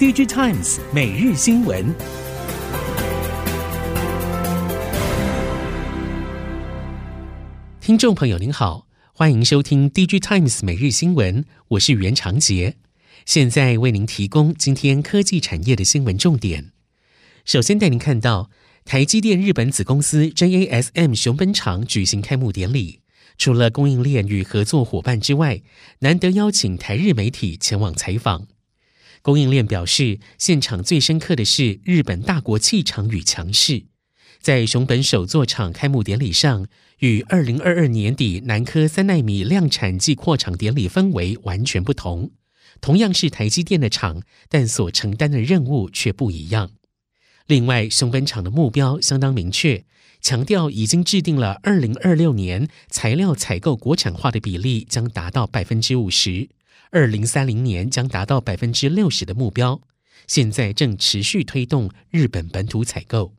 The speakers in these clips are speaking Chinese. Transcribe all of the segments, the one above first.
DJ Times 每日新闻，听众朋友您好，欢迎收听 DJ Times 每日新闻，我是袁长杰，现在为您提供今天科技产业的新闻重点。首先带您看到台积电日本子公司 JASM 熊本厂举行开幕典礼，除了供应链与合作伙伴之外，难得邀请台日媒体前往采访。供应链表示，现场最深刻的是日本大国气场与强势。在熊本首座厂开幕典礼上，与二零二二年底南科三奈米量产暨扩厂典礼氛围完全不同。同样是台积电的厂，但所承担的任务却不一样。另外，熊本厂的目标相当明确，强调已经制定了二零二六年材料采购国产化的比例将达到百分之五十。二零三零年将达到百分之六十的目标，现在正持续推动日本本土采购。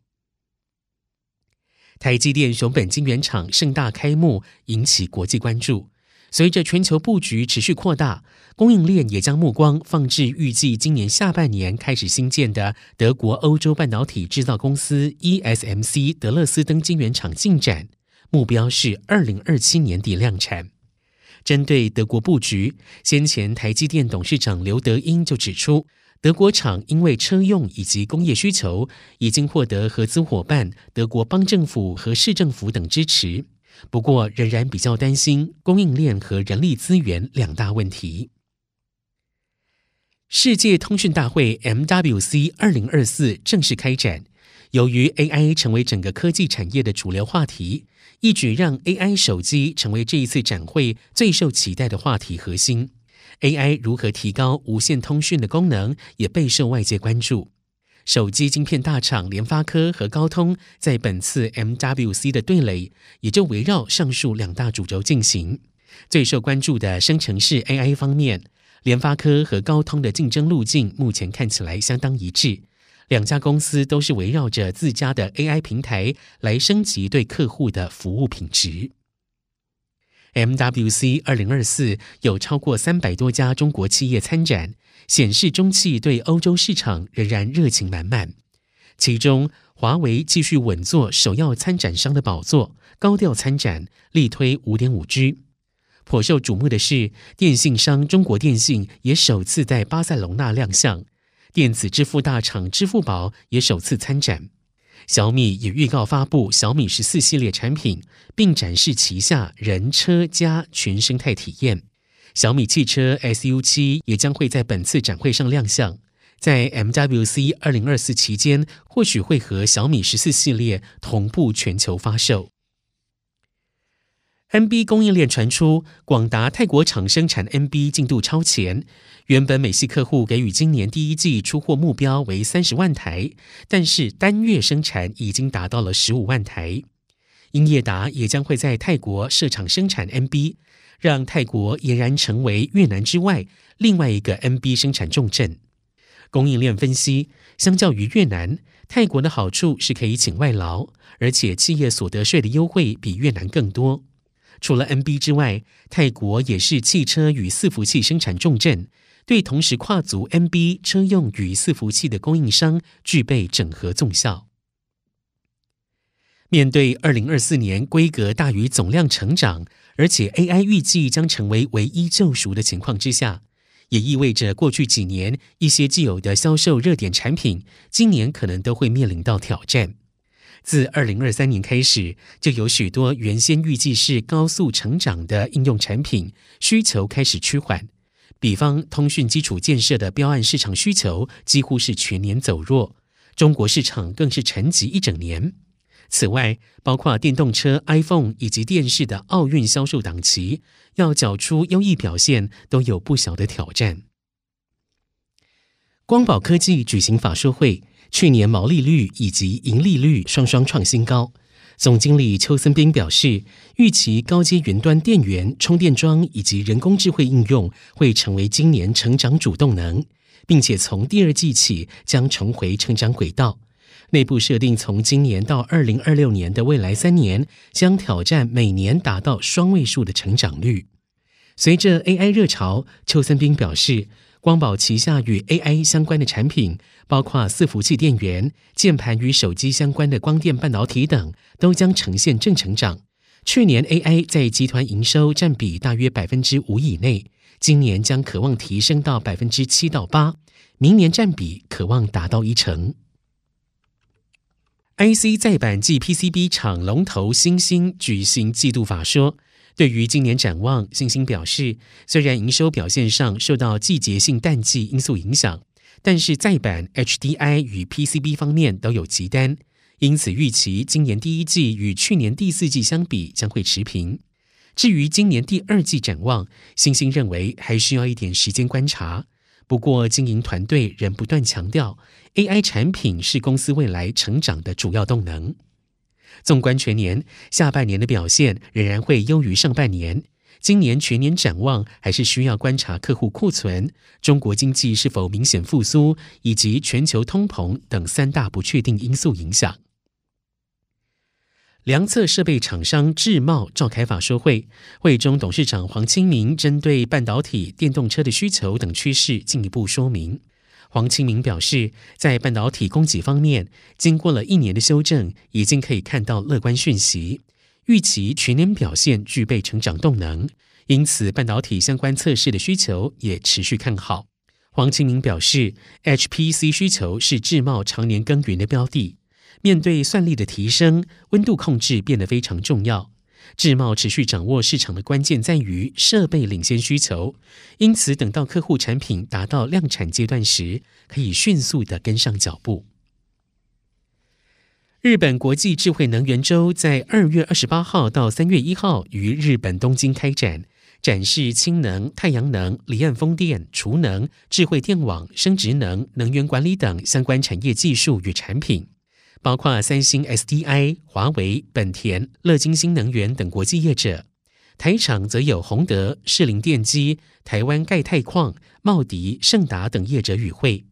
台积电熊本晶圆厂盛大开幕，引起国际关注。随着全球布局持续扩大，供应链也将目光放置预计今年下半年开始新建的德国欧洲半导体制造公司 ESMC 德勒斯登晶圆厂进展，目标是二零二七年底量产。针对德国布局，先前台积电董事长刘德英就指出，德国厂因为车用以及工业需求，已经获得合资伙伴德国邦政府和市政府等支持。不过，仍然比较担心供应链和人力资源两大问题。世界通讯大会 MWC 二零二四正式开展。由于 AI 成为整个科技产业的主流话题，一举让 AI 手机成为这一次展会最受期待的话题核心。AI 如何提高无线通讯的功能，也备受外界关注。手机晶片大厂联发科和高通在本次 MWC 的对垒，也就围绕上述两大主轴进行。最受关注的生成式 AI 方面，联发科和高通的竞争路径目前看起来相当一致。两家公司都是围绕着自家的 AI 平台来升级对客户的服务品质。MWC 二零二四有超过三百多家中国企业参展，显示中汽对欧洲市场仍然热情满满。其中，华为继续稳坐首要参展商的宝座，高调参展，力推五点五 G。颇受瞩目的是，电信商中国电信也首次在巴塞隆纳亮相。电子支付大厂支付宝也首次参展，小米也预告发布小米十四系列产品，并展示旗下人车家全生态体验。小米汽车 SU 七也将会在本次展会上亮相，在 MWC 二零二四期间，或许会和小米十四系列同步全球发售。NB 供应链传出，广达泰国厂生产 NB 进度超前。原本美系客户给予今年第一季出货目标为三十万台，但是单月生产已经达到了十五万台。英业达也将会在泰国设厂生产 NB，让泰国俨然成为越南之外另外一个 NB 生产重镇。供应链分析，相较于越南，泰国的好处是可以请外劳，而且企业所得税的优惠比越南更多。除了 NB 之外，泰国也是汽车与伺服器生产重镇，对同时跨足 NB 车用与伺服器的供应商具备整合综效。面对二零二四年规格大于总量成长，而且 AI 预计将成为唯一救赎的情况之下，也意味着过去几年一些既有的销售热点产品，今年可能都会面临到挑战。自二零二三年开始，就有许多原先预计是高速成长的应用产品需求开始趋缓。比方，通讯基础建设的标案市场需求几乎是全年走弱，中国市场更是沉寂一整年。此外，包括电动车、iPhone 以及电视的奥运销售档期，要缴出优异表现，都有不小的挑战。光宝科技举行法说会。去年毛利率以及盈利率双双创新高。总经理邱森斌表示，预期高阶云端电源、充电桩以及人工智慧应用会成为今年成长主动能，并且从第二季起将重回成长轨道。内部设定从今年到二零二六年的未来三年，将挑战每年达到双位数的成长率。随着 AI 热潮，邱森斌表示，光宝旗下与 AI 相关的产品，包括伺服器电源、键盘与手机相关的光电半导体等，都将呈现正成长。去年 AI 在集团营收占比大约百分之五以内，今年将可望提升到百分之七到八，明年占比可望达到一成。IC 载板暨 PCB 厂龙头欣兴举行季度法说，对于今年展望，星星表示，虽然营收表现上受到季节性淡季因素影响，但是载板 HDI 与 PCB 方面都有急单。因此，预期今年第一季与去年第四季相比将会持平。至于今年第二季展望，星星认为还需要一点时间观察。不过，经营团队仍不断强调，AI 产品是公司未来成长的主要动能。纵观全年，下半年的表现仍然会优于上半年。今年全年展望还是需要观察客户库存、中国经济是否明显复苏，以及全球通膨等三大不确定因素影响。量测设备厂商智茂召开法说会，会中董事长黄清明针对半导体、电动车的需求等趋势进一步说明。黄清明表示，在半导体供给方面，经过了一年的修正，已经可以看到乐观讯息，预期全年表现具备成长动能，因此半导体相关测试的需求也持续看好。黄清明表示，HPC 需求是智茂常年耕耘的标的。面对算力的提升，温度控制变得非常重要。智茂持续掌握市场的关键在于设备领先需求，因此等到客户产品达到量产阶段时，可以迅速地跟上脚步。日本国际智慧能源周在二月二十八号到三月一号于日本东京开展，展示氢能、太阳能、离岸风电、储能、智慧电网、生殖能、能源管理等相关产业技术与产品。包括三星、SDI、华为、本田、乐金新能源等国际业者，台厂则有宏德、士林电机、台湾钙钛矿、茂迪、盛达等业者与会。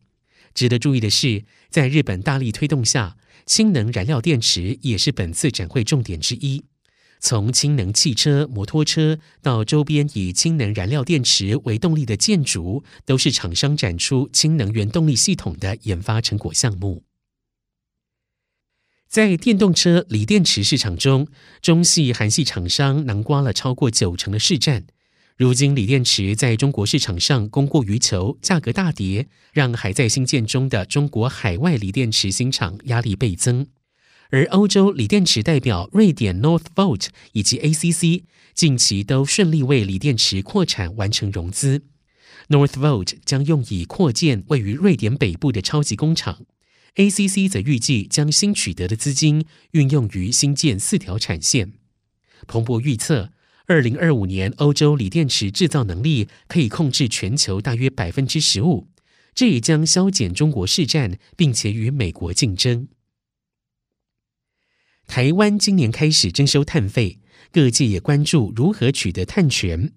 值得注意的是，在日本大力推动下，氢能燃料电池也是本次展会重点之一。从氢能汽车、摩托车到周边以氢能燃料电池为动力的建筑，都是厂商展出氢能源动力系统的研发成果项目。在电动车锂电池市场中，中系、韩系厂商囊括了超过九成的市占。如今，锂电池在中国市场上供过于求，价格大跌，让还在兴建中的中国海外锂电池新厂压力倍增。而欧洲锂电池代表瑞典 Northvolt 以及 ACC 近期都顺利为锂电池扩产完成融资。Northvolt 将用以扩建位于瑞典北部的超级工厂。ACC 则预计将新取得的资金运用于新建四条产线。彭博预测，二零二五年欧洲锂电池制造能力可以控制全球大约百分之十五，这也将削减中国市占，并且与美国竞争。台湾今年开始征收碳费，各界也关注如何取得碳权。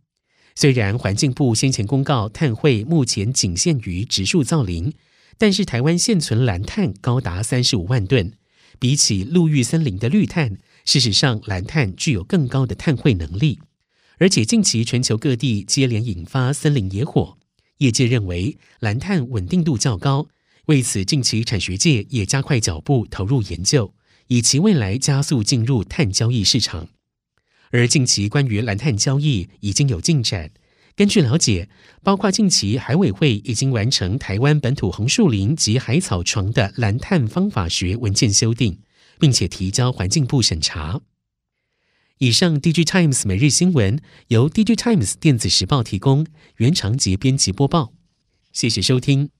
虽然环境部先前公告碳汇目前仅限于植树造林。但是台湾现存蓝碳高达三十五万吨，比起陆域森林的绿碳，事实上蓝碳具有更高的碳汇能力。而且近期全球各地接连引发森林野火，业界认为蓝碳稳定度较高，为此近期产学界也加快脚步投入研究，以其未来加速进入碳交易市场。而近期关于蓝碳交易已经有进展。根据了解，包括近期海委会已经完成台湾本土红树林及海草床的蓝碳方法学文件修订，并且提交环境部审查。以上，DG Times 每日新闻由 DG Times 电子时报提供，原长节编辑播报。谢谢收听。